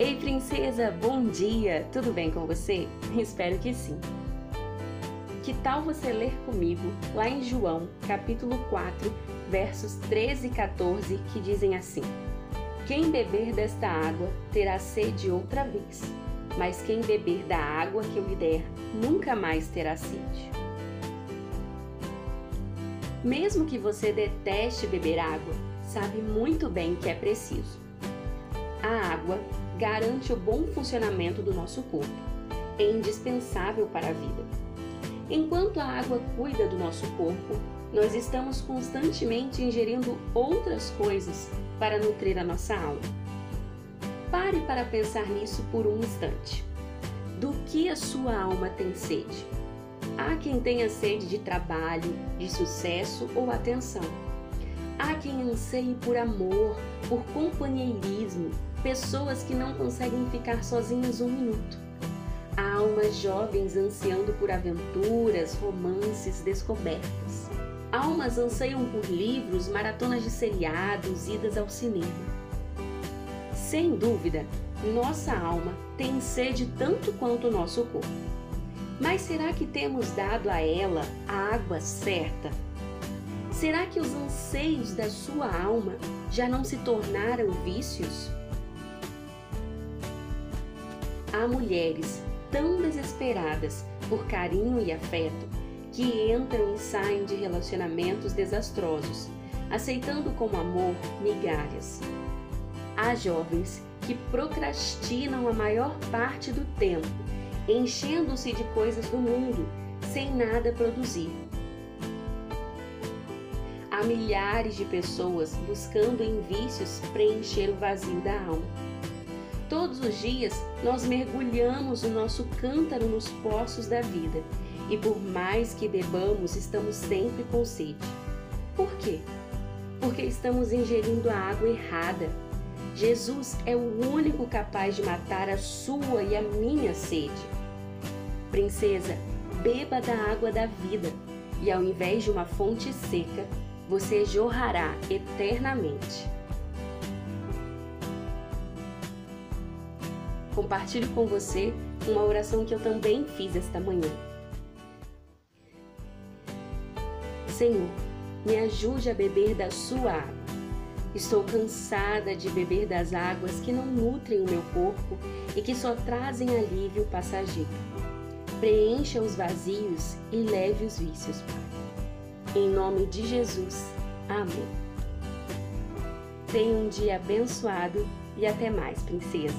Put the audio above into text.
Ei, princesa, bom dia! Tudo bem com você? Espero que sim. Que tal você ler comigo lá em João, capítulo 4, versos 13 e 14, que dizem assim: Quem beber desta água terá sede outra vez, mas quem beber da água que eu lhe der nunca mais terá sede. Mesmo que você deteste beber água, sabe muito bem que é preciso. A água garante o bom funcionamento do nosso corpo. É indispensável para a vida. Enquanto a água cuida do nosso corpo, nós estamos constantemente ingerindo outras coisas para nutrir a nossa alma. Pare para pensar nisso por um instante. Do que a sua alma tem sede? Há quem tenha sede de trabalho, de sucesso ou atenção. Há quem anseie por amor, por companheirismo, pessoas que não conseguem ficar sozinhas um minuto. Há almas jovens ansiando por aventuras, romances, descobertas. Almas anseiam por livros, maratonas de seriados, idas ao cinema. Sem dúvida, nossa alma tem sede tanto quanto o nosso corpo. Mas será que temos dado a ela a água certa? Será que os anseios da sua alma já não se tornaram vícios? Há mulheres tão desesperadas por carinho e afeto que entram e saem de relacionamentos desastrosos, aceitando como amor migalhas. Há jovens que procrastinam a maior parte do tempo, enchendo-se de coisas do mundo, sem nada produzir. Há milhares de pessoas buscando em vícios preencher o vazio da alma. Todos os dias nós mergulhamos o nosso cântaro nos poços da vida e por mais que bebamos, estamos sempre com sede. Por quê? Porque estamos ingerindo a água errada Jesus é o único capaz de matar a sua e a minha sede. Princesa, beba da água da vida, e ao invés de uma fonte seca, você jorrará eternamente. Compartilho com você uma oração que eu também fiz esta manhã. Senhor, me ajude a beber da sua água Estou cansada de beber das águas que não nutrem o meu corpo e que só trazem alívio passageiro. Preencha os vazios e leve os vícios, Pai. Em nome de Jesus. Amém. Tenha um dia abençoado e até mais, princesa.